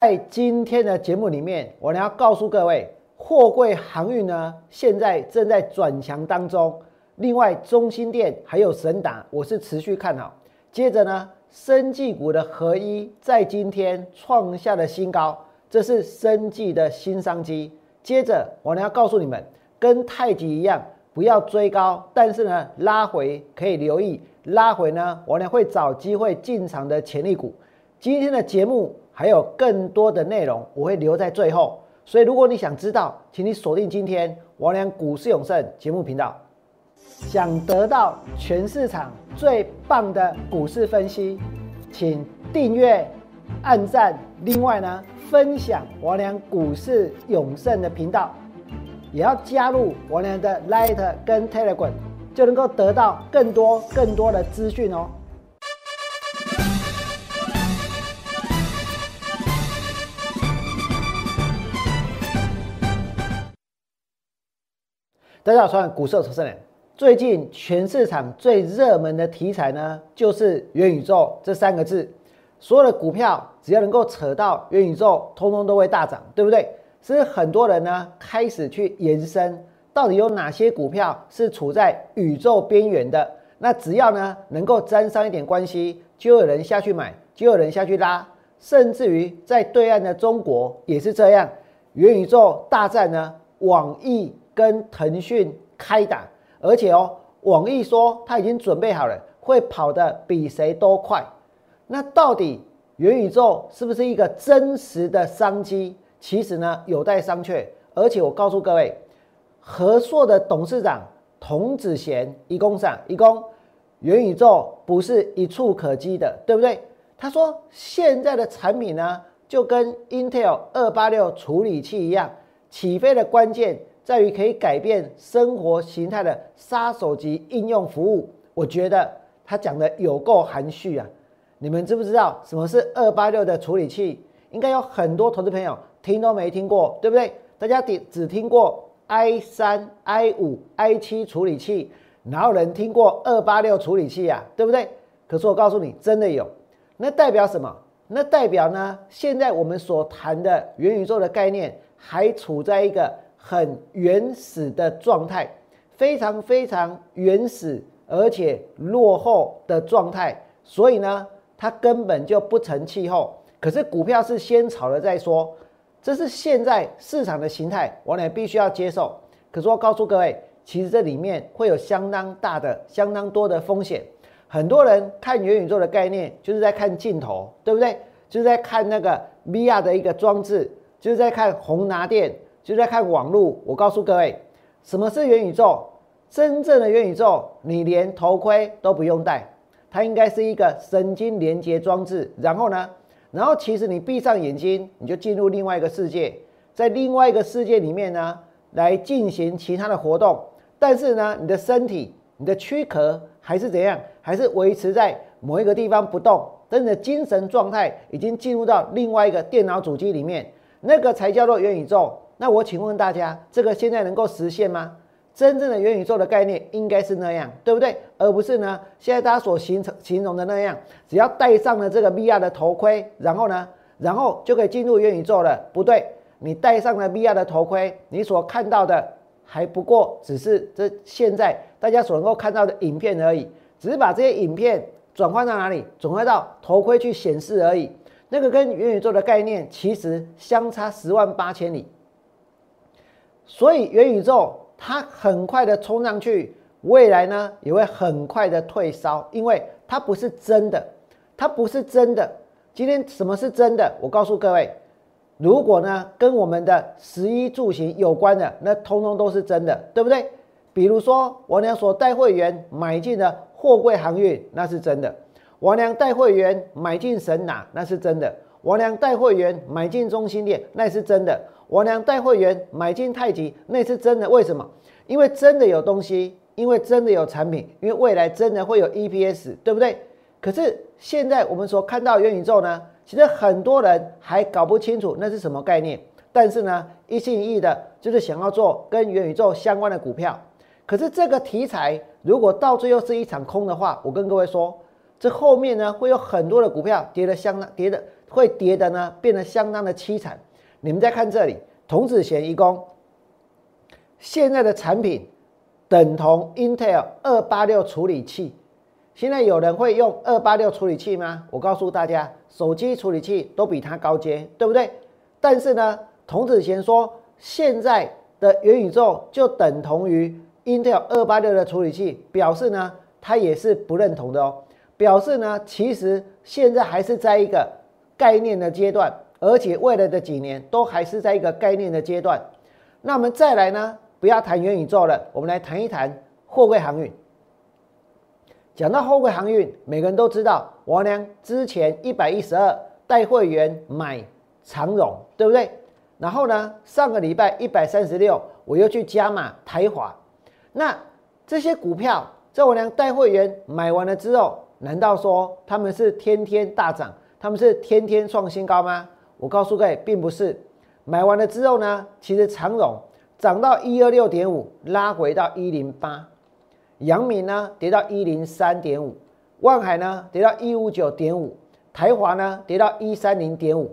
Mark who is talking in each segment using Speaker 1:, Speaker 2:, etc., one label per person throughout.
Speaker 1: 在今天的节目里面，我呢要告诉各位，货柜航运呢现在正在转强当中。另外，中心店还有神达，我是持续看好。接着呢，生技股的合一在今天创下了新高，这是生技的新商机。接着，我呢要告诉你们，跟太极一样，不要追高，但是呢拉回可以留意，拉回呢我呢会找机会进场的潜力股。今天的节目。还有更多的内容，我会留在最后。所以，如果你想知道，请你锁定今天王良股市永胜节目频道。想得到全市场最棒的股市分析，请订阅、按赞。另外呢，分享王良股市永胜的频道，也要加入王良的 Light 跟 Telegram，就能够得到更多更多的资讯哦。大家好，我是股市投资人。最近全市场最热门的题材呢，就是元宇宙这三个字。所有的股票只要能够扯到元宇宙，通通都会大涨，对不对？所以很多人呢开始去延伸，到底有哪些股票是处在宇宙边缘的？那只要呢能够沾上一点关系，就有人下去买，就有人下去拉，甚至于在对岸的中国也是这样。元宇宙大战呢，网易。跟腾讯开打，而且哦，网易说他已经准备好了，会跑得比谁都快。那到底元宇宙是不是一个真实的商机？其实呢，有待商榷。而且我告诉各位，和硕的董事长童子贤一共讲，一共元宇宙不是一触可及的，对不对？他说现在的产品呢，就跟 Intel 二八六处理器一样，起飞的关键。在于可以改变生活形态的杀手级应用服务，我觉得他讲的有够含蓄啊！你们知不知道什么是二八六的处理器？应该有很多投资朋友听都没听过，对不对？大家只只听过 i 三、i 五、i 七处理器，哪有人听过二八六处理器啊？对不对？可是我告诉你，真的有。那代表什么？那代表呢？现在我们所谈的元宇宙的概念还处在一个。很原始的状态，非常非常原始而且落后的状态，所以呢，它根本就不成气候。可是股票是先炒了再说，这是现在市场的形态，我呢必须要接受。可是我告诉各位，其实这里面会有相当大的、相当多的风险。很多人看元宇宙的概念，就是在看镜头，对不对？就是在看那个 VR 的一个装置，就是在看宏拿电。就在看网络，我告诉各位，什么是元宇宙？真正的元宇宙，你连头盔都不用戴，它应该是一个神经连接装置。然后呢，然后其实你闭上眼睛，你就进入另外一个世界，在另外一个世界里面呢，来进行其他的活动。但是呢，你的身体、你的躯壳还是怎样，还是维持在某一个地方不动，但你的精神状态已经进入到另外一个电脑主机里面，那个才叫做元宇宙。那我请问大家，这个现在能够实现吗？真正的元宇宙的概念应该是那样，对不对？而不是呢，现在大家所形成形容的那样，只要戴上了这个 VR 的头盔，然后呢，然后就可以进入元宇宙了。不对，你戴上了 VR 的头盔，你所看到的还不过只是这现在大家所能够看到的影片而已，只是把这些影片转换到哪里，转换到头盔去显示而已。那个跟元宇宙的概念其实相差十万八千里。所以元宇宙它很快的冲上去，未来呢也会很快的退烧，因为它不是真的，它不是真的。今天什么是真的？我告诉各位，如果呢跟我们的食衣住行有关的，那通通都是真的，对不对？比如说我娘所带会员买进的货柜航运，那是真的；我娘带会员买进神哪，那是真的；我娘带会员买进中心店，那是真的。我娘带会员买进太极，那是真的。为什么？因为真的有东西，因为真的有产品，因为未来真的会有 EPS，对不对？可是现在我们所看到元宇宙呢，其实很多人还搞不清楚那是什么概念。但是呢，一心一意的就是想要做跟元宇宙相关的股票。可是这个题材如果到最后是一场空的话，我跟各位说，这后面呢会有很多的股票跌得相当跌的会跌的呢变得相当的凄惨。你们再看这里，童子贤一公现在的产品等同 Intel 二八六处理器。现在有人会用二八六处理器吗？我告诉大家，手机处理器都比它高阶，对不对？但是呢，童子贤说现在的元宇宙就等同于 Intel 二八六的处理器，表示呢他也是不认同的哦。表示呢，其实现在还是在一个概念的阶段，而且未来的几年都还是在一个概念的阶段。那我们再来呢，不要谈元宇宙了，我们来谈一谈货柜航运。讲到货柜航运，每个人都知道，王良之前一百一十二带会员买长荣，对不对？然后呢，上个礼拜一百三十六，我又去加码台华。那这些股票在我良带会员买完了之后，难道说他们是天天大涨，他们是天天创新高吗？我告诉各位，并不是。买完了之后呢，其实长荣涨到一二六点五，拉回到一零八。阳明呢跌到一零三点五，万海呢跌到一五九点五，台华呢跌到一三零点五。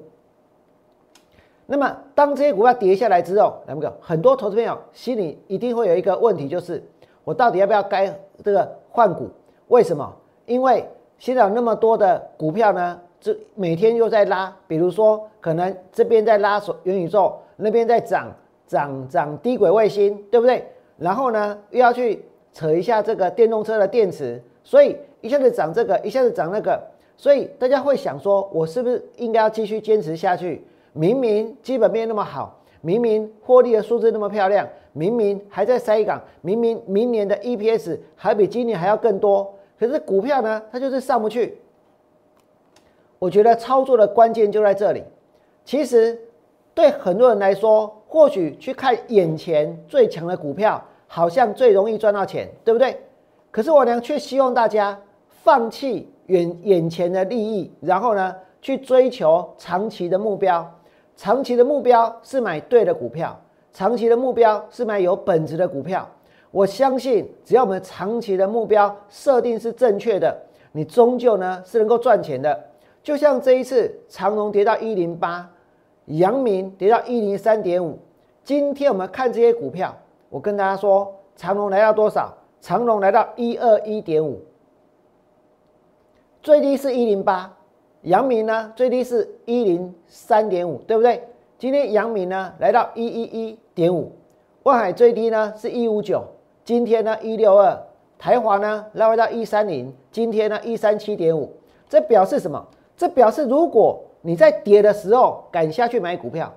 Speaker 1: 那么当这些股票跌下来之后，来不个很多投资朋友心里一定会有一个问题，就是我到底要不要该这个换股？为什么？因为现在有那么多的股票呢，这每天又在拉，比如说可能这边在拉元宇宙，那边在涨涨涨低轨卫星，对不对？然后呢又要去。扯一下这个电动车的电池，所以一下子涨这个，一下子涨那个，所以大家会想说，我是不是应该要继续坚持下去？明明基本面那么好，明明获利的数字那么漂亮，明明还在塞港，明明明年的 EPS 还比今年还要更多，可是股票呢，它就是上不去。我觉得操作的关键就在这里。其实对很多人来说，或许去看眼前最强的股票。好像最容易赚到钱，对不对？可是我娘却希望大家放弃眼眼前的利益，然后呢，去追求长期的目标。长期的目标是买对的股票，长期的目标是买有本质的股票。我相信，只要我们长期的目标设定是正确的，你终究呢是能够赚钱的。就像这一次长隆跌到一零八，阳明跌到一零三点五，今天我们看这些股票。我跟大家说，长隆来到多少？长隆来到一二一点五，最低是一零八。阳明呢，最低是一零三点五，对不对？今天阳明呢来到一一一点五，万海最低呢是一五九，今天呢一六二，台华呢拉回到一三零，今天呢一三七点五。这表示什么？这表示如果你在跌的时候敢下去买股票，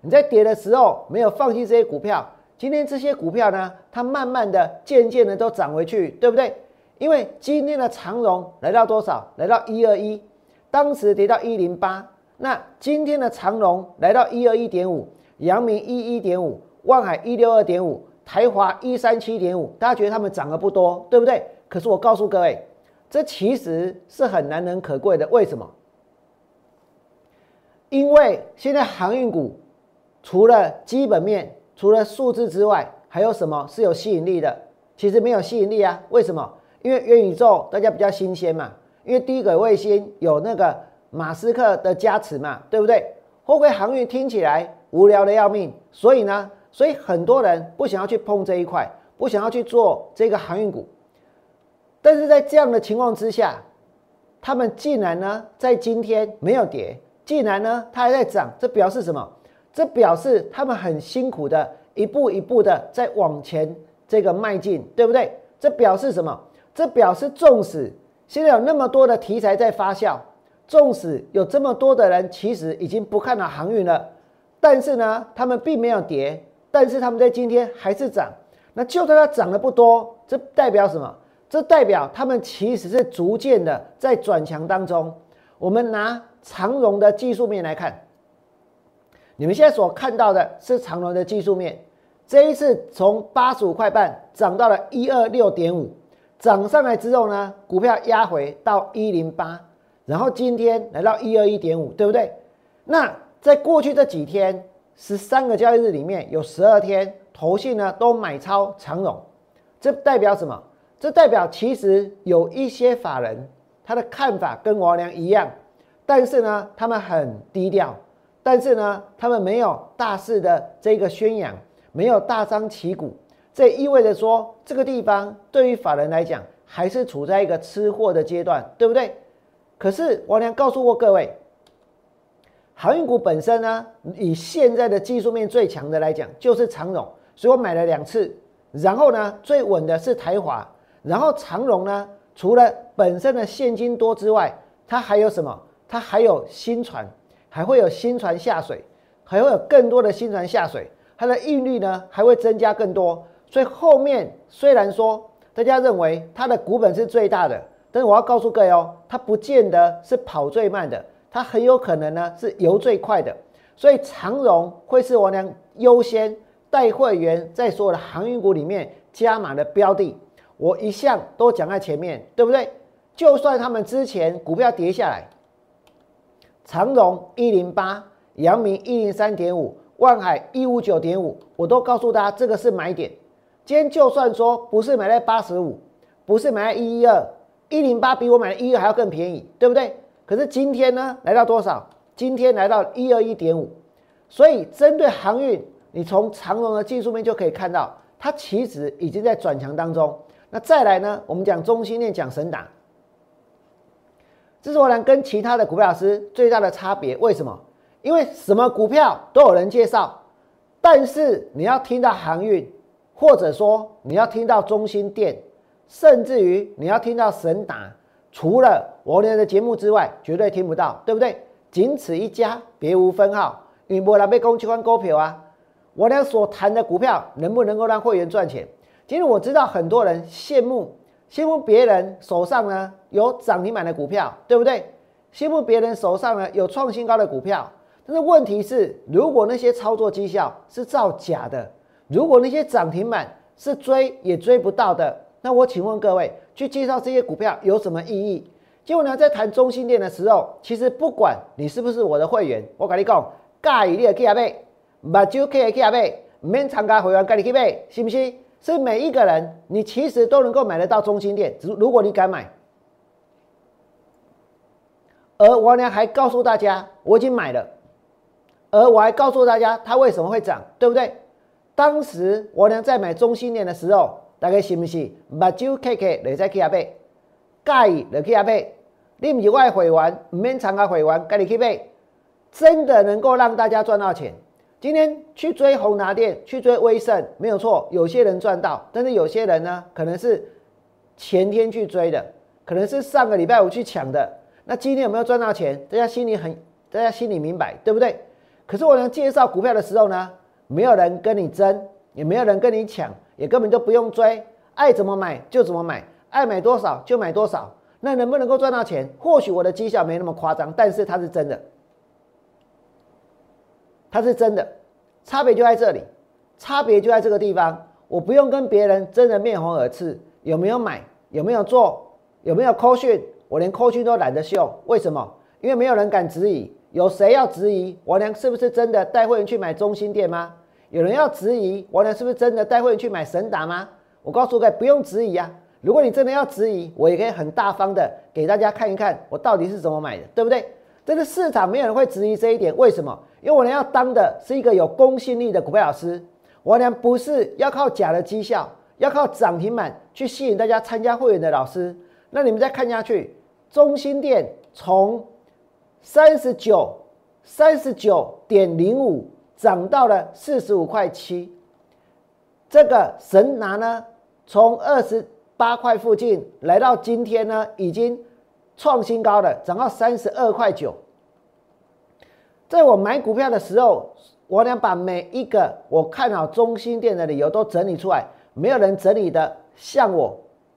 Speaker 1: 你在跌的时候没有放弃这些股票。今天这些股票呢，它慢慢的、渐渐的都涨回去，对不对？因为今天的长荣来到多少？来到一二一，当时跌到一零八。那今天的长荣来到一二一点五，阳明一一点五，万海一六二点五，台华一三七点五。大家觉得他们涨得不多，对不对？可是我告诉各位，这其实是很难能可贵的。为什么？因为现在航运股除了基本面。除了数字之外，还有什么是有吸引力的？其实没有吸引力啊！为什么？因为元宇宙大家比较新鲜嘛，因为低轨卫星有那个马斯克的加持嘛，对不对？货柜航运听起来无聊的要命，所以呢，所以很多人不想要去碰这一块，不想要去做这个航运股。但是在这样的情况之下，他们竟然呢在今天没有跌，既然呢它还在涨，这表示什么？这表示他们很辛苦的，一步一步的在往前这个迈进，对不对？这表示什么？这表示纵使现在有那么多的题材在发酵，纵使有这么多的人其实已经不看好航运了，但是呢，他们并没有跌，但是他们在今天还是涨。那就算它涨得不多，这代表什么？这代表他们其实是逐渐的在转强当中。我们拿长荣的技术面来看。你们现在所看到的是长荣的技术面，这一次从八十五块半涨到了一二六点五，涨上来之后呢，股票压回到一零八，然后今天来到一二一点五，对不对？那在过去这几天十三个交易日里面有十二天，投信呢都买超长荣，这代表什么？这代表其实有一些法人他的看法跟王良一样，但是呢，他们很低调，但是呢，他们没有大肆的这个宣扬，没有大张旗鼓，这意味着说这个地方对于法人来讲还是处在一个吃货的阶段，对不对？可是王良告诉过各位，航运股本身呢，以现在的技术面最强的来讲，就是长荣，所以我买了两次。然后呢，最稳的是台华，然后长荣呢，除了本身的现金多之外，它还有什么？它还有新船，还会有新船下水，还会有更多的新船下水，它的运率呢还会增加更多。所以后面虽然说大家认为它的股本是最大的，但是我要告诉各位哦，它不见得是跑最慢的，它很有可能呢是游最快的。所以长荣会是我俩优先。带会员在所有的航运股里面加码的标的，我一向都讲在前面，对不对？就算他们之前股票跌下来，长荣一零八，阳明一零三点五，万海一五九点五，我都告诉大家这个是买点。今天就算说不是买在八十五，不是买在一一二，一零八比我买的一二还要更便宜，对不对？可是今天呢，来到多少？今天来到一二一点五，所以针对航运。你从长荣的技术面就可以看到，它其实已经在转强当中。那再来呢？我们讲中心链，讲神打，这是我俩跟其他的股票老师最大的差别。为什么？因为什么股票都有人介绍，但是你要听到航运，或者说你要听到中心店，甚至于你要听到神打，除了我俩的节目之外，绝对听不到，对不对？仅此一家，别无分号。你不来被攻击关股票啊？我俩所谈的股票能不能够让会员赚钱？其实我知道很多人羡慕羡慕别人手上呢有涨停板的股票，对不对？羡慕别人手上呢有创新高的股票，但是问题是，如果那些操作绩效是造假的，如果那些涨停板是追也追不到的，那我请问各位，去介绍这些股票有什么意义？结果呢，在谈中心店的时候，其实不管你是不是我的会员，我跟你讲，介意你的去阿买。目睭可以去买，唔免参加会员跟你去买，是不是？是每一个人，你其实都能够买得到中心店，如如果你敢买。而王良还告诉大家，我已经买了，而我还告诉大家它为什么会涨，对不对？当时王良在买中心店的时候，大家信不是？目睭可以你再去买，介意你去买，你唔是我会员，唔免参加会员跟你去买，真的能够让大家赚到钱。今天去追宏达电，去追威盛，没有错。有些人赚到，但是有些人呢，可能是前天去追的，可能是上个礼拜五去抢的。那今天有没有赚到钱？大家心里很，大家心里明白，对不对？可是我能介绍股票的时候呢，没有人跟你争，也没有人跟你抢，也根本就不用追，爱怎么买就怎么买，爱买多少就买多少。那能不能够赚到钱？或许我的绩效没那么夸张，但是它是真的。它是真的，差别就在这里，差别就在这个地方。我不用跟别人争得面红耳赤，有没有买，有没有做，有没有扣讯，我连扣讯都懒得秀。为什么？因为没有人敢质疑。有谁要质疑王良是不是真的带会员去买中心店吗？有人要质疑王良是不是真的带会员去买神达吗？我告诉各位，不用质疑啊。如果你真的要质疑，我也可以很大方的给大家看一看我到底是怎么买的，对不对？这个市场没有人会质疑这一点，为什么？因为我俩要当的是一个有公信力的股票老师，我俩不是要靠假的绩效，要靠涨停板去吸引大家参加会员的老师。那你们再看下去，中心店从三十九三十九点零五涨到了四十五块七，这个神拿呢，从二十八块附近来到今天呢，已经创新高的，涨到三十二块九。在我买股票的时候，我俩把每一个我看好中心店的理由都整理出来，没有人整理的像我，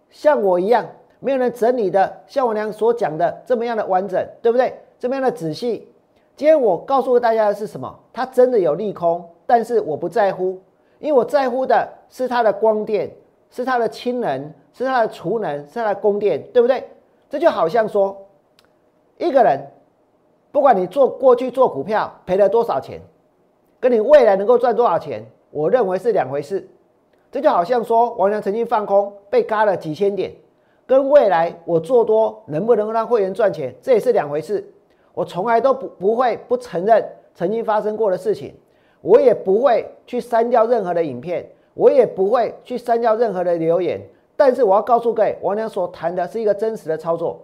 Speaker 1: 像我一样，没有人整理的像我俩所讲的这么样的完整，对不对？这么样的仔细。今天我告诉大家的是什么？它真的有利空，但是我不在乎，因为我在乎的是它的光电，是它的氢能，是它的储能，是它的供电，对不对？这就好像说一个人。不管你做过去做股票赔了多少钱，跟你未来能够赚多少钱，我认为是两回事。这就好像说王良曾经放空被嘎了几千点，跟未来我做多能不能让会员赚钱，这也是两回事。我从来都不不会不承认曾经发生过的事情，我也不会去删掉任何的影片，我也不会去删掉任何的留言。但是我要告诉各位，王良所谈的是一个真实的操作。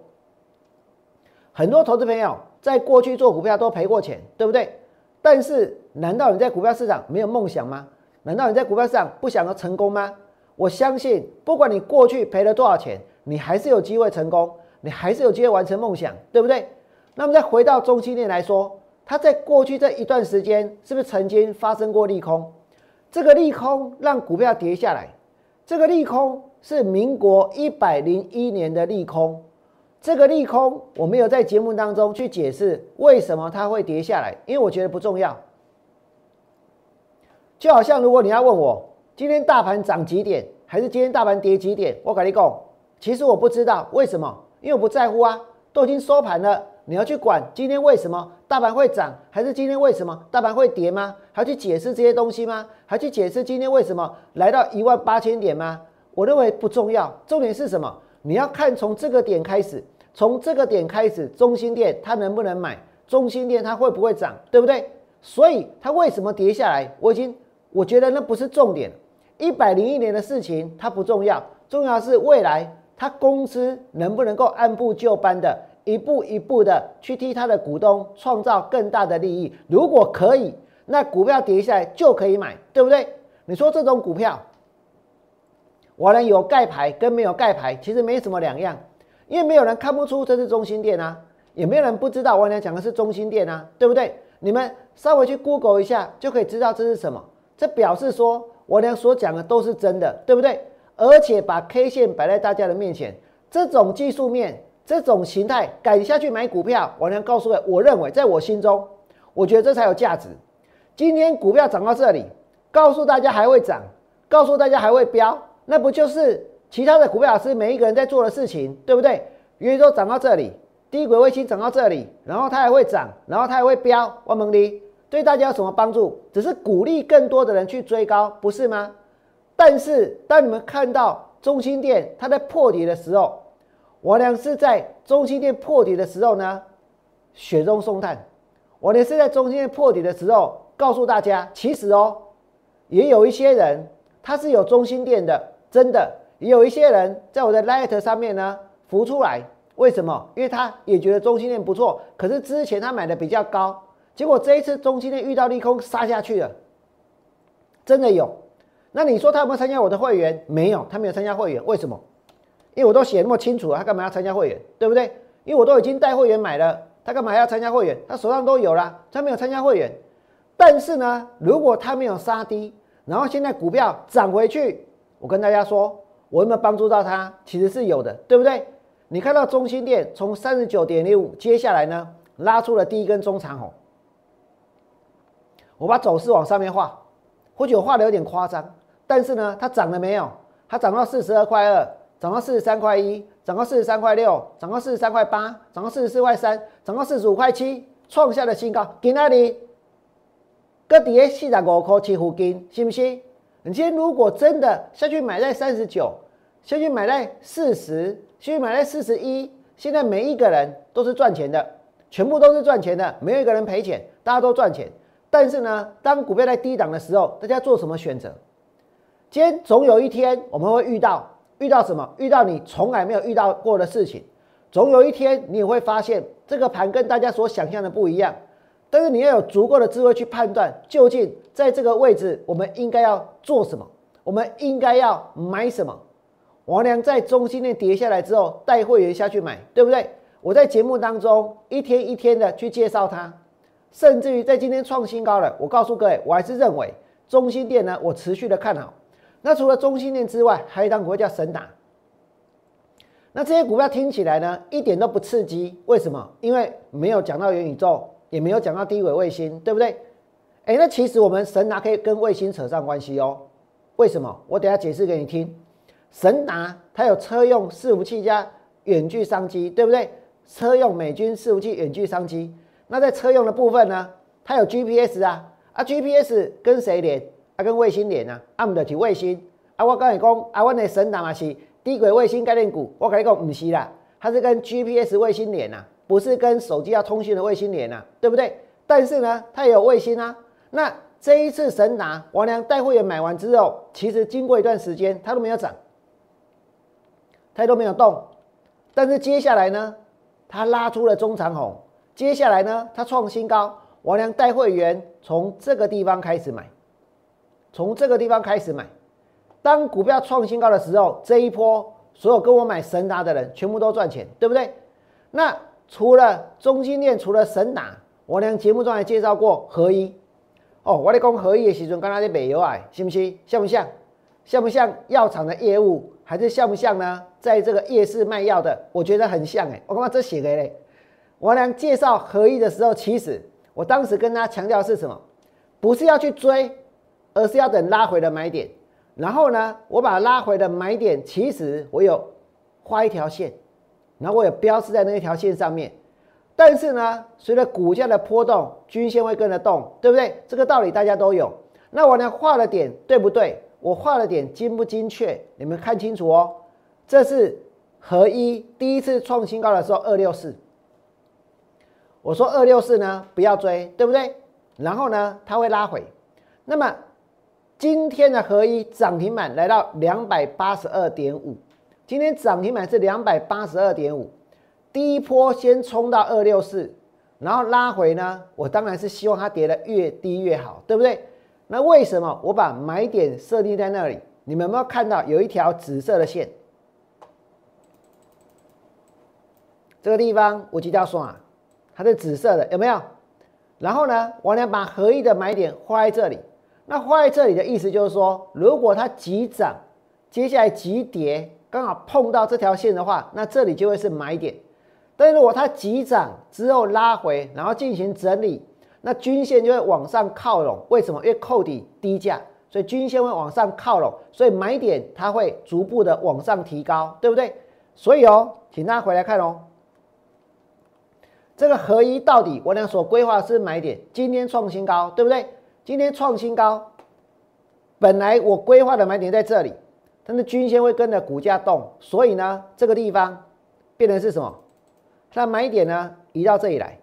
Speaker 1: 很多投资朋友在过去做股票都赔过钱，对不对？但是难道你在股票市场没有梦想吗？难道你在股票市场不想要成功吗？我相信，不管你过去赔了多少钱，你还是有机会成功，你还是有机会完成梦想，对不对？那么再回到中期链来说，它在过去这一段时间是不是曾经发生过利空？这个利空让股票跌下来，这个利空是民国一百零一年的利空。这个利空我没有在节目当中去解释为什么它会跌下来，因为我觉得不重要。就好像如果你要问我今天大盘涨几点，还是今天大盘跌几点，我跟你讲，其实我不知道为什么，因为我不在乎啊，都已经收盘了。你要去管今天为什么大盘会涨，还是今天为什么大盘会跌吗？还要去解释这些东西吗？还去解释今天为什么来到一万八千点吗？我认为不重要，重点是什么？你要看从这个点开始，从这个点开始，中心店它能不能买？中心店它会不会涨？对不对？所以它为什么跌下来？我已经我觉得那不是重点。一百零一年的事情它不重要，重要的是未来它公司能不能够按部就班的。一步一步的去替它的股东创造更大的利益，如果可以，那股票跌下来就可以买，对不对？你说这种股票，我呢有盖牌跟没有盖牌其实没什么两样，因为没有人看不出这是中心店啊，也没有人不知道我俩讲的是中心店啊，对不对？你们稍微去 Google 一下就可以知道这是什么，这表示说我俩所讲的都是真的，对不对？而且把 K 线摆在大家的面前，这种技术面。这种形态敢下去买股票，我能告诉各位，我认为在我心中，我觉得这才有价值。今天股票涨到这里，告诉大家还会涨，告诉大家还会飙，那不就是其他的股票老师每一个人在做的事情，对不对？元宇宙涨到这里，低轨卫星涨到这里，然后它还会涨，然后它还会飙，万蒙利对大家有什么帮助？只是鼓励更多的人去追高，不是吗？但是当你们看到中心店它在破底的时候，我俩是在中心店破底的时候呢，雪中送炭。我俩是在中心店破底的时候，告诉大家，其实哦，也有一些人他是有中心店的，真的，有一些人在我的 Light 上面呢浮出来。为什么？因为他也觉得中心链不错，可是之前他买的比较高，结果这一次中心链遇到利空杀下去了，真的有。那你说他有没有参加我的会员？没有，他没有参加会员，为什么？因为我都写那么清楚了，他干嘛要参加会员？对不对？因为我都已经带会员买了，他干嘛要参加会员？他手上都有了，他没有参加会员。但是呢，如果他没有杀低，然后现在股票涨回去，我跟大家说，我有没有帮助到他？其实是有的，对不对？你看到中心店从三十九点零五，接下来呢拉出了第一根中长红，我把走势往上面画，或许我画的有点夸张，但是呢，它涨了没有？它涨到四十二块二。涨到四十三块一，涨到四十三块六，涨到四十三块八，涨到四十四块三，涨到四十五块七，创下了新高。在哪里？搁底下四十五块七附近，信不信？你今天如果真的下去买在三十九，下去买在四十，下去买在四十一，现在每一个人都是赚钱的，全部都是赚钱的，没有一个人赔钱，大家都赚钱。但是呢，当股票在低档的时候，大家做什么选择？今天总有一天我们会遇到。遇到什么？遇到你从来没有遇到过的事情，总有一天你也会发现这个盘跟大家所想象的不一样。但是你要有足够的智慧去判断，究竟在这个位置我们应该要做什么，我们应该要买什么。王良在中心链跌下来之后，带会员下去买，对不对？我在节目当中一天一天的去介绍它，甚至于在今天创新高了。我告诉各位，我还是认为中心店呢，我持续的看好。那除了中心链之外，还有一张股票叫神达。那这些股票听起来呢，一点都不刺激。为什么？因为没有讲到元宇宙，也没有讲到低轨卫星，对不对？哎，那其实我们神达可以跟卫星扯上关系哦。为什么？我等下解释给你听。神达它有车用伺服器加远距商机，对不对？车用美军伺服器远距商机。那在车用的部分呢，它有 GPS 啊，啊 GPS 跟谁连？啊，跟卫星连啊，啊，唔得提卫星啊！我跟你讲，啊，我的神达嘛是低轨卫星概念股，我跟你讲，不是啦，它是跟 GPS 卫星连呐，不是跟手机要通讯的卫星连呐，对不对？但是呢，它也有卫星啊。那这一次神达王良带会员买完之后，其实经过一段时间，它都没有涨，它都没有动。但是接下来呢，它拉出了中长红，接下来呢，它创新高。王良带会员从这个地方开始买，从这个地方开始买。当股票创新高的时候，这一波所有跟我买神达的人全部都赚钱，对不对？那除了中心链，除了神达，我俩节目中还介绍过合一。哦，我咧讲合一的时阵，刚才在美油啊，是不是？像不像？像不像药厂的业务？还是像不像呢？在这个夜市卖药的，我觉得很像哎。我刚刚这写的嘞，我俩介绍合一的时候，其实。我当时跟他强调是什么？不是要去追，而是要等拉回的买点。然后呢，我把拉回的买点，其实我有画一条线，然后我也标示在那一条线上面。但是呢，随着股价的波动，均线会跟着动，对不对？这个道理大家都有。那我呢画了点对不对？我画了点精不精确？你们看清楚哦。这是合一第一次创新高的时候，二六四。我说二六四呢，不要追，对不对？然后呢，它会拉回。那么今天的合一涨停板来到两百八十二点五，今天涨停板是两百八十二点五。第一波先冲到二六四，然后拉回呢，我当然是希望它跌得越低越好，对不对？那为什么我把买点设定在那里？你们有没有看到有一条紫色的线？这个地方我记得要刷。它是紫色的，有没有？然后呢，我俩把合一的买点画在这里。那画在这里的意思就是说，如果它急涨，接下来急跌，刚好碰到这条线的话，那这里就会是买点。但如果它急涨之后拉回，然后进行整理，那均线就会往上靠拢。为什么？因为扣底低价，所以均线会往上靠拢，所以买点它会逐步的往上提高，对不对？所以哦，请大家回来看哦。这个合一到底我俩所规划是买点，今天创新高，对不对？今天创新高，本来我规划的买点在这里，但是均线会跟着股价动，所以呢，这个地方变成是什么？那买点呢移到这里来，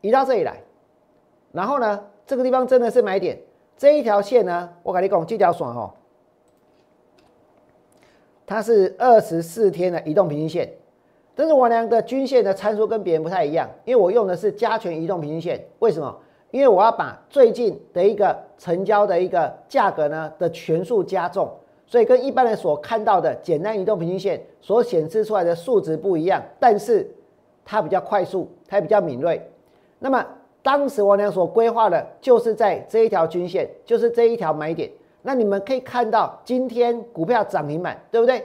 Speaker 1: 移到这里来，然后呢，这个地方真的是买点，这一条线呢，我跟你讲，这条线哦，它是二十四天的移动平均线。但是我俩的均线的参数跟别人不太一样，因为我用的是加权移动平均线。为什么？因为我要把最近的一个成交的一个价格呢的权数加重，所以跟一般人所看到的简单移动平均线所显示出来的数值不一样。但是它比较快速，它比较敏锐。那么当时我俩所规划的就是在这一条均线，就是这一条买点。那你们可以看到今天股票涨停板，对不对？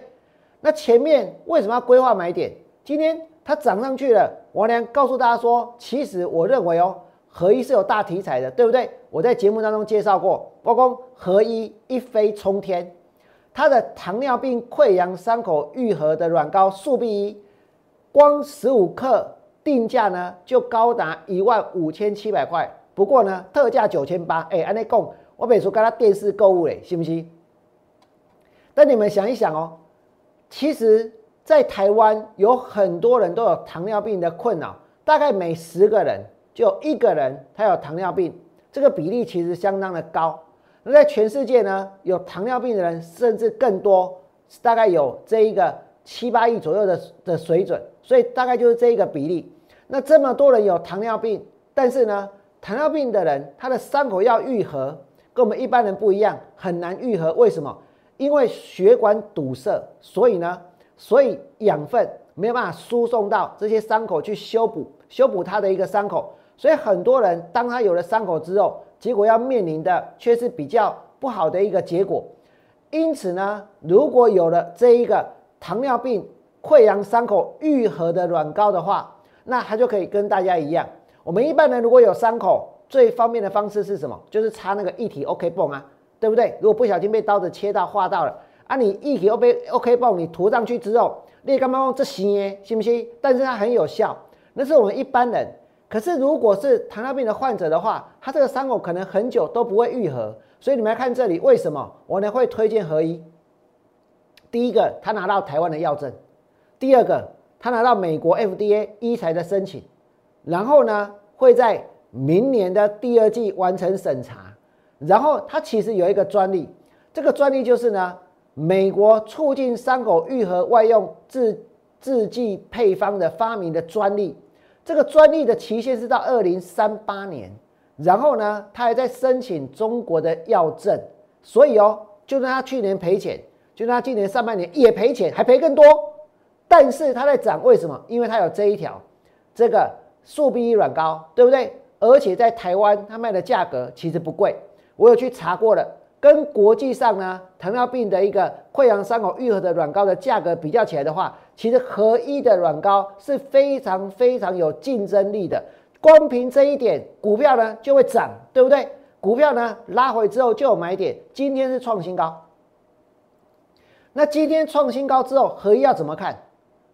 Speaker 1: 那前面为什么要规划买点？今天它涨上去了，王良告诉大家说，其实我认为哦，合一是有大题材的，对不对？我在节目当中介绍过，包括合一一飞冲天，它的糖尿病溃疡伤口愈合的软膏速必一，光十五克定价呢就高达一万五千七百块，不过呢特价九千八，哎，安内讲，我每次跟他电视购物嘞，信不信？但你们想一想哦，其实。在台湾有很多人都有糖尿病的困扰，大概每十个人就有一个人他有糖尿病，这个比例其实相当的高。那在全世界呢，有糖尿病的人甚至更多，大概有这一个七八亿左右的的水准，所以大概就是这一个比例。那这么多人有糖尿病，但是呢，糖尿病的人他的伤口要愈合，跟我们一般人不一样，很难愈合。为什么？因为血管堵塞，所以呢。所以养分没有办法输送到这些伤口去修补，修补它的一个伤口。所以很多人当他有了伤口之后，结果要面临的却是比较不好的一个结果。因此呢，如果有了这一个糖尿病溃疡伤口愈合的软膏的话，那它就可以跟大家一样。我们一般人如果有伤口，最方便的方式是什么？就是擦那个一体 OK 泵啊，对不对？如果不小心被刀子切到、划到了。啊，你一体 OK OK 泵你涂上去之后，你干嘛用这行耶？信不信？但是它很有效，那是我们一般人。可是如果是糖尿病的患者的话，他这个伤口可能很久都不会愈合。所以你们来看这里，为什么我呢会推荐合一？第一个，他拿到台湾的药证；第二个，他拿到美国 FDA 医材的申请，然后呢，会在明年的第二季完成审查。然后他其实有一个专利，这个专利就是呢，美国促进伤口愈合外用制制剂配方的发明的专利。这个专利的期限是到二零三八年。然后呢，他还在申请中国的药证。所以哦，就算他去年赔钱。就算他今年上半年也赔钱，还赔更多，但是它在涨，为什么？因为它有这一条，这个速必一软膏，对不对？而且在台湾它卖的价格其实不贵，我有去查过了，跟国际上呢糖尿病的一个溃疡伤口愈合的软膏的价格比较起来的话，其实合一的软膏是非常非常有竞争力的。光凭这一点，股票呢就会涨，对不对？股票呢拉回之后就有买点，今天是创新高。那今天创新高之后，合一要怎么看？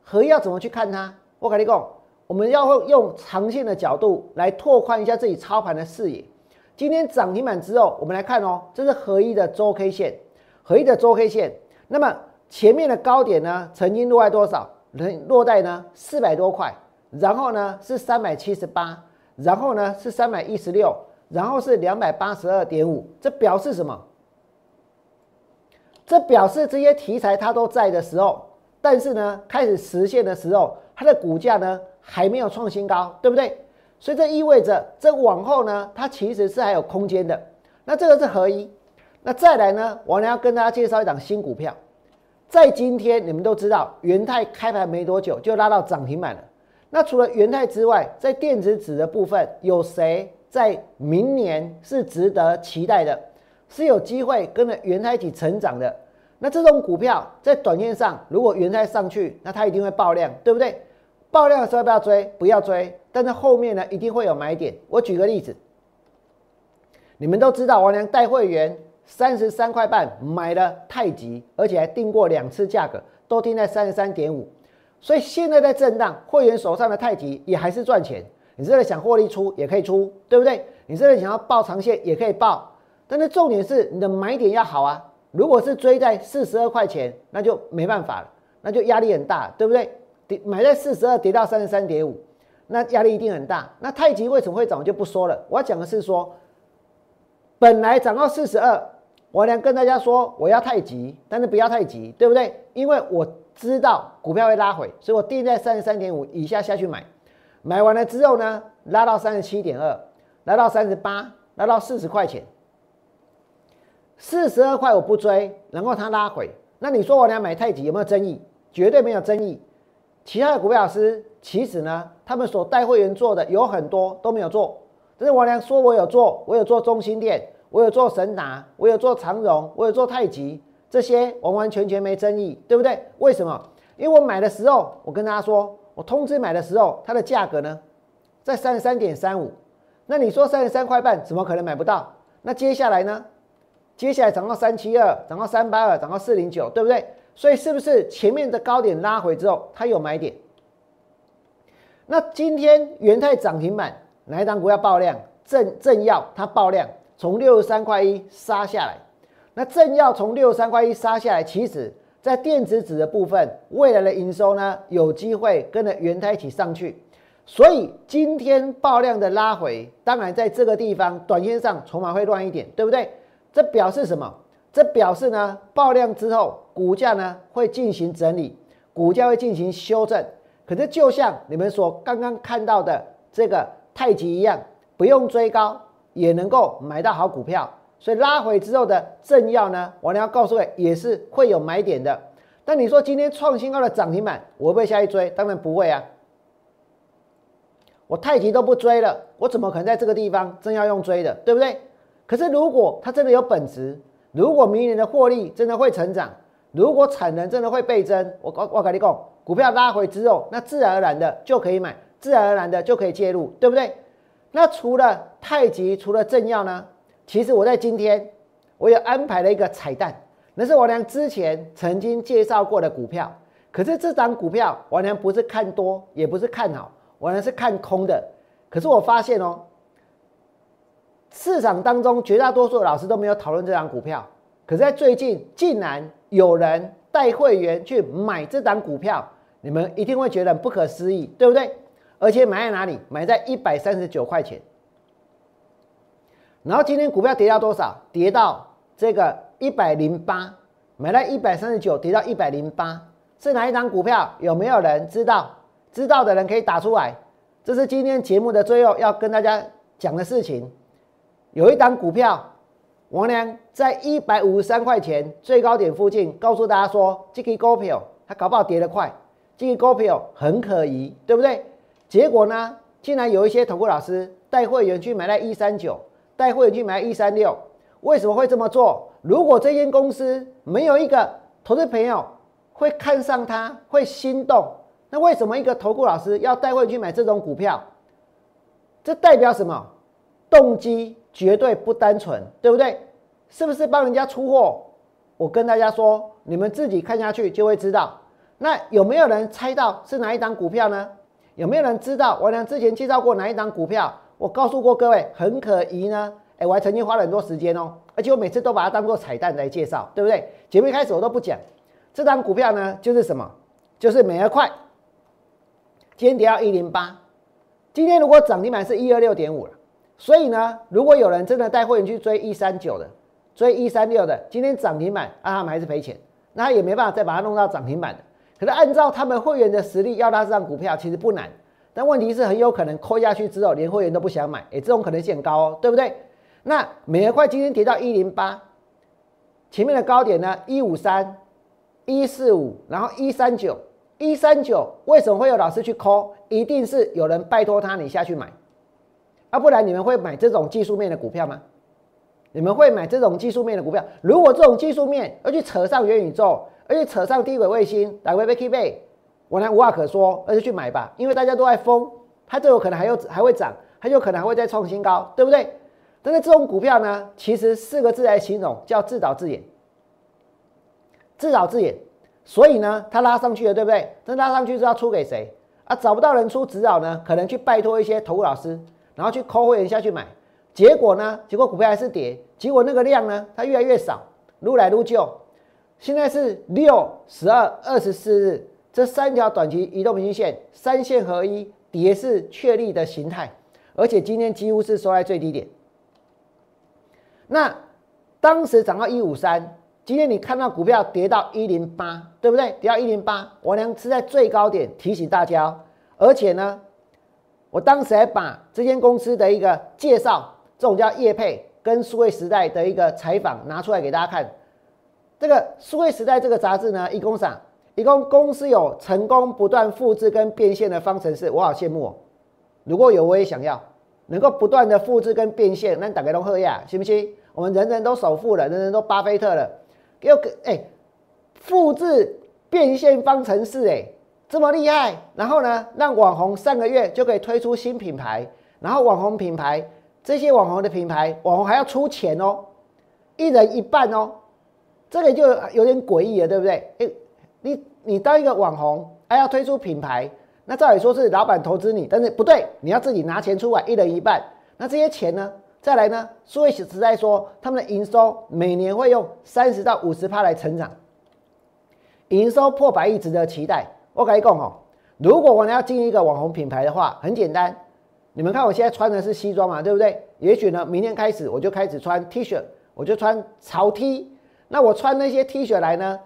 Speaker 1: 合一要怎么去看它？我跟你讲，我们要用长线的角度来拓宽一下自己操盘的视野。今天涨停板之后，我们来看哦，这是合一的周 K 线，合一的周 K 线。那么前面的高点呢，曾经落在多少？落在呢四百多块，然后呢是三百七十八，然后呢是三百一十六，然后是两百八十二点五。这表示什么？这表示这些题材它都在的时候，但是呢，开始实现的时候，它的股价呢还没有创新高，对不对？所以这意味着这往后呢，它其实是还有空间的。那这个是合一。那再来呢，我呢要跟大家介绍一档新股票，在今天你们都知道，元泰开盘没多久就拉到涨停板了。那除了元泰之外，在电子纸的部分，有谁在明年是值得期待的？是有机会跟着元泰一起成长的，那这种股票在短线上，如果元泰上去，那它一定会爆量，对不对？爆量的时候不要追，不要追，但是后面呢一定会有买点。我举个例子，你们都知道王良带会员三十三块半买了太极，而且还定过两次价格，都定在三十三点五，所以现在在震荡，会员手上的太极也还是赚钱。你这个想获利出也可以出，对不对？你真的想要报长线也可以报。但是重点是你的买点要好啊！如果是追在四十二块钱，那就没办法了，那就压力很大，对不对？跌买在四十二，跌到三十三点五，那压力一定很大。那太极为什么会涨，我就不说了。我要讲的是说，本来涨到四十二，我良跟大家说我要太极，但是不要太极，对不对？因为我知道股票会拉回，所以我定在三十三点五以下下去买。买完了之后呢，拉到三十七点二，拉到三十八，拉到四十块钱。四十二块我不追，然后它拉回，那你说我俩买太极有没有争议？绝对没有争议。其他的股票老师其实呢，他们所带会员做的有很多都没有做，但是王良说我有做，我有做中心店，我有做神达，我有做长荣，我有做太极，这些完完全全没争议，对不对？为什么？因为我买的时候，我跟大家说，我通知买的时候，它的价格呢在三十三点三五，那你说三十三块半怎么可能买不到？那接下来呢？接下来涨到三七二，涨到三八二，涨到四零九，对不对？所以是不是前面的高点拉回之后，它有买点？那今天元泰涨停板，哪一档股要爆量？正正要它爆量，从六十三块一杀下来。那正要从六十三块一杀下来，其实在电子纸的部分，未来的营收呢，有机会跟着元泰一起上去。所以今天爆量的拉回，当然在这个地方，短线上筹码会乱一点，对不对？这表示什么？这表示呢，爆量之后，股价呢会进行整理，股价会进行修正。可是就像你们所刚刚看到的这个太极一样，不用追高也能够买到好股票。所以拉回之后的正要呢，我要告诉你，也是会有买点的。但你说今天创新高的涨停板，我会不会下去追？当然不会啊！我太极都不追了，我怎么可能在这个地方真要用追的，对不对？可是，如果它真的有本质，如果明年的获利真的会成长，如果产能真的会倍增，我我我跟你讲，股票拉回之后，那自然而然的就可以买，自然而然的就可以介入，对不对？那除了太极，除了正要呢？其实我在今天我也安排了一个彩蛋，那是我娘之前曾经介绍过的股票。可是这张股票我娘不是看多，也不是看好，我娘是看空的。可是我发现哦。市场当中绝大多数老师都没有讨论这张股票，可是在最近竟然有人带会员去买这档股票，你们一定会觉得不可思议，对不对？而且买在哪里？买在一百三十九块钱。然后今天股票跌到多少？跌到这个一百零八，买在一百三十九，跌到一百零八，是哪一张股票？有没有人知道？知道的人可以打出来。这是今天节目的最后要跟大家讲的事情。有一档股票，王良在一百五十三块钱最高点附近告诉大家说，这个股票它搞不好跌得快，这个股票很可疑，对不对？结果呢，竟然有一些投顾老师带会员去买在一三九。带会员去买一三六，为什么会这么做？如果这间公司没有一个投资朋友会看上它，会心动，那为什么一个投顾老师要带会员去买这种股票？这代表什么？动机绝对不单纯，对不对？是不是帮人家出货？我跟大家说，你们自己看下去就会知道。那有没有人猜到是哪一档股票呢？有没有人知道我俩之前介绍过哪一档股票？我告诉过各位，很可疑呢。哎，我还曾经花了很多时间哦，而且我每次都把它当做彩蛋来介绍，对不对？节目一开始我都不讲，这张股票呢，就是什么？就是美而快。今天跌到一零八，今天如果涨停板是一二六点五了。所以呢，如果有人真的带会员去追一三九的，追一三六的，今天涨停板，啊，他们还是赔钱，那他也没办法再把它弄到涨停板的。可是按照他们会员的实力，要拉这张股票其实不难。但问题是很有可能扣下去之后，连会员都不想买，哎，这种可能性很高哦，对不对？那美块今天跌到一零八，前面的高点呢一五三、一四五，然后一三九、一三九，为什么会有老师去扣？一定是有人拜托他你下去买，啊，不然你们会买这种技术面的股票吗？你们会买这种技术面的股票？如果这种技术面要去扯上元宇宙，而且扯上低轨卫星，来回被 K 背。我呢无话可说，那就去买吧，因为大家都在疯，它就有可能还有还会涨，它有可能还会再创新高，对不对？但是这种股票呢，其实四个字来形容，叫自导自演，自导自演。所以呢，它拉上去了，对不对？这拉上去是要出给谁啊？找不到人出指导呢，可能去拜托一些投顾老师，然后去抠会员下去买，结果呢，结果股票还是跌，结果那个量呢，它越来越少，撸来撸旧，现在是六十二二十四日。这三条短期移动平均线三线合一，跌势确立的形态，而且今天几乎是收在最低点。那当时涨到一五三，今天你看到股票跌到一零八，对不对？跌到一零八，我娘是在最高点提醒大家，而且呢，我当时还把这间公司的一个介绍，这种叫叶配跟数位时代的一个采访拿出来给大家看。这个数位时代这个杂志呢，一共上。一共公司有成功不断复制跟变现的方程式，我好羡慕哦。如果有，我也想要能够不断的复制跟变现。那打开龙贺亚，行不行？我们人人都首富了，人人都巴菲特了，又给哎，复制变现方程式哎，这么厉害。然后呢，让网红上个月就可以推出新品牌，然后网红品牌这些网红的品牌，网红还要出钱哦，一人一半哦，这个就有点诡异了，对不对？哎。你你当一个网红，还要推出品牌，那照理说是老板投资你，但是不对，你要自己拿钱出来，一人一半。那这些钱呢？再来呢？数位实在说，他们的营收每年会用三十到五十趴来成长，营收破百亿值得期待。我跟你讲哦，如果我们要进一个网红品牌的话，很简单，你们看我现在穿的是西装嘛，对不对？也许呢，明天开始我就开始穿 T 恤，我就穿潮 T。那我穿那些 T 恤来呢？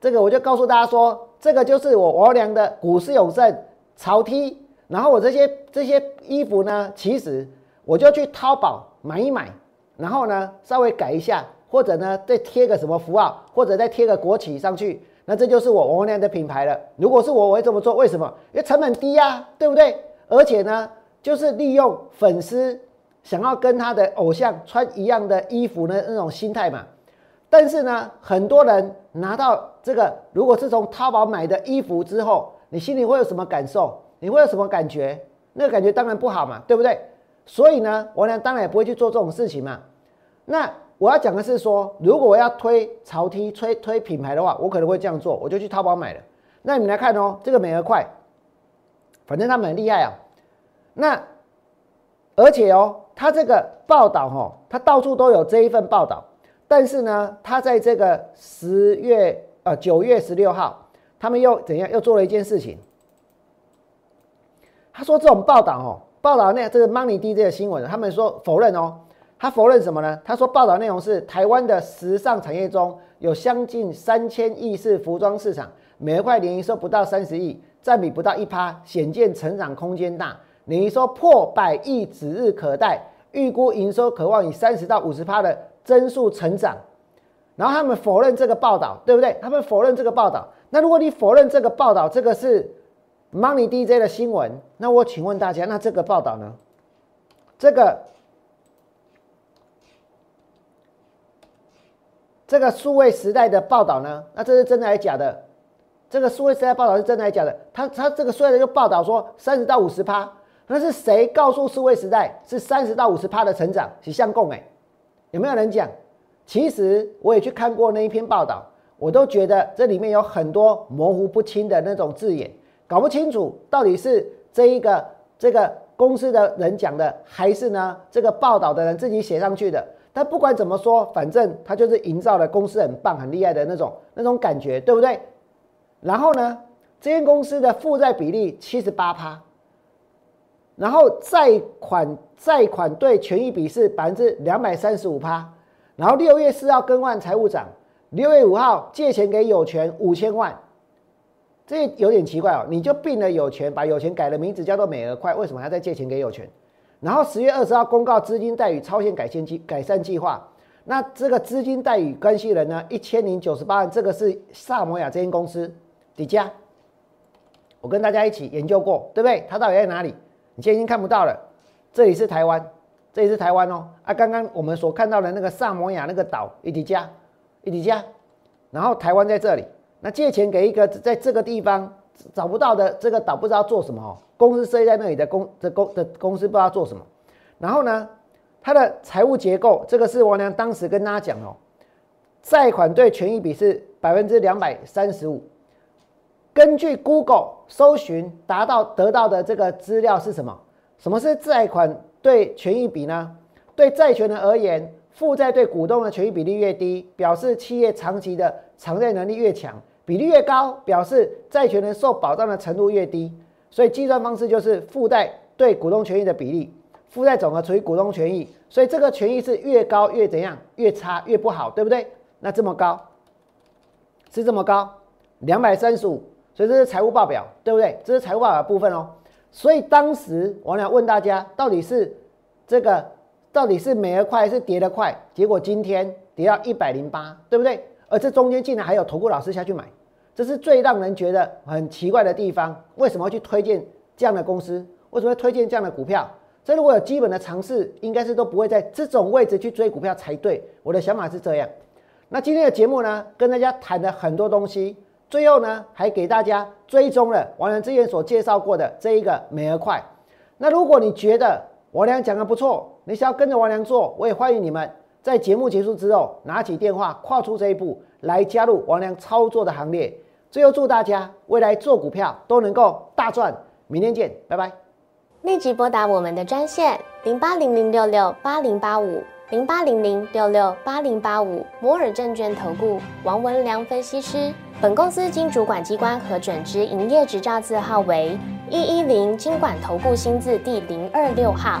Speaker 1: 这个我就告诉大家说，这个就是我我良的股市永胜潮 T，然后我这些这些衣服呢，其实我就去淘宝买一买，然后呢稍微改一下，或者呢再贴个什么符号，或者再贴个国旗上去，那这就是我我良的品牌了。如果是我，我会这么做，为什么？因为成本低呀，对不对？而且呢，就是利用粉丝想要跟他的偶像穿一样的衣服的那种心态嘛。但是呢，很多人拿到这个，如果是从淘宝买的衣服之后，你心里会有什么感受？你会有什么感觉？那个感觉当然不好嘛，对不对？所以呢，我呢当然也不会去做这种事情嘛。那我要讲的是说，如果我要推潮 T、推推品牌的话，我可能会这样做，我就去淘宝买了。那你们来看哦，这个美而快，反正他们很厉害啊。那而且哦，他这个报道哈，他到处都有这一份报道。但是呢，他在这个十月呃九月十六号，他们又怎样？又做了一件事情。他说这种报道哦，报道那这个 Money D 这个新闻，他们说否认哦。他否认什么呢？他说报道内容是台湾的时尚产业中有将近三千亿是服装市场，每一块年营收不到三十亿，占比不到一趴，显见成长空间大。年营收破百亿指日可待，预估营收渴望以三十到五十趴的增速成长。然后他们否认这个报道，对不对？他们否认这个报道。那如果你否认这个报道，这个是 Money DJ 的新闻，那我请问大家，那这个报道呢？这个。这个数位时代的报道呢？那这是真的还是假的？这个数位时代报道是真的还是假的？他他这个数位的一个报道说三十到五十趴，那是谁告诉数位时代是三十到五十趴的成长？是相共哎？有没有人讲？其实我也去看过那一篇报道，我都觉得这里面有很多模糊不清的那种字眼，搞不清楚到底是这一个这个公司的人讲的，还是呢这个报道的人自己写上去的。但不管怎么说，反正他就是营造了公司很棒、很厉害的那种那种感觉，对不对？然后呢，这间公司的负债比例七十八趴，然后债款债款对权益比是百分之两百三十五趴，然后六月四号更换财务长，六月五号借钱给有权五千万，这有点奇怪哦，你就并了有权，把有权改了名字叫做美俄快，为什么还要再借钱给有权？然后十月二十号公告资金待遇超限改善计改善计划，那这个资金待遇关系人呢一千零九十八万，这个是萨摩亚这间公司底价，我跟大家一起研究过，对不对？它到底在哪里？你现在已经看不到了，这里是台湾，这里是台湾哦。啊，刚刚我们所看到的那个萨摩亚那个岛一底价，一底价，然后台湾在这里，那借钱给一个在这个地方。找不到的这个岛不知道做什么哦，公司设立在那里的公的公的公司不知道做什么。然后呢，它的财务结构，这个是王良当时跟大家讲哦，债款对权益比是百分之两百三十五。根据 Google 搜寻达到得到的这个资料是什么？什么是债款对权益比呢？对债权人而言，负债对股东的权益比例越低，表示企业长期的偿债能力越强。比例越高，表示债权人受保障的程度越低，所以计算方式就是负债对股东权益的比例，负债总额除以股东权益，所以这个权益是越高越怎样？越差越不好，对不对？那这么高是这么高，两百三十五，所以这是财务报表，对不对？这是财务报表部分哦。所以当时我俩问大家，到底是这个到底是美而快还是跌得快？结果今天跌到一百零八，对不对？而这中间竟然还有投顾老师下去买，这是最让人觉得很奇怪的地方。为什么会去推荐这样的公司？为什么会推荐这样的股票？这如果有基本的常识，应该是都不会在这种位置去追股票才对。我的想法是这样。那今天的节目呢，跟大家谈了很多东西，最后呢，还给大家追踪了王良之前所介绍过的这一个美而快。那如果你觉得王良讲的不错，你想要跟着王良做，我也欢迎你们。在节目结束之后，拿起电话，跨出这一步，来加入王良操作的行列。最后，祝大家未来做股票都能够大赚！明天见，拜拜。
Speaker 2: 立即拨打我们的专线零八零零六六八零八五零八零零六六八零八五摩尔证券投顾王文良分析师。本公司经主管机关核准之营业执照字号为一一零金管投顾新字第零二六号。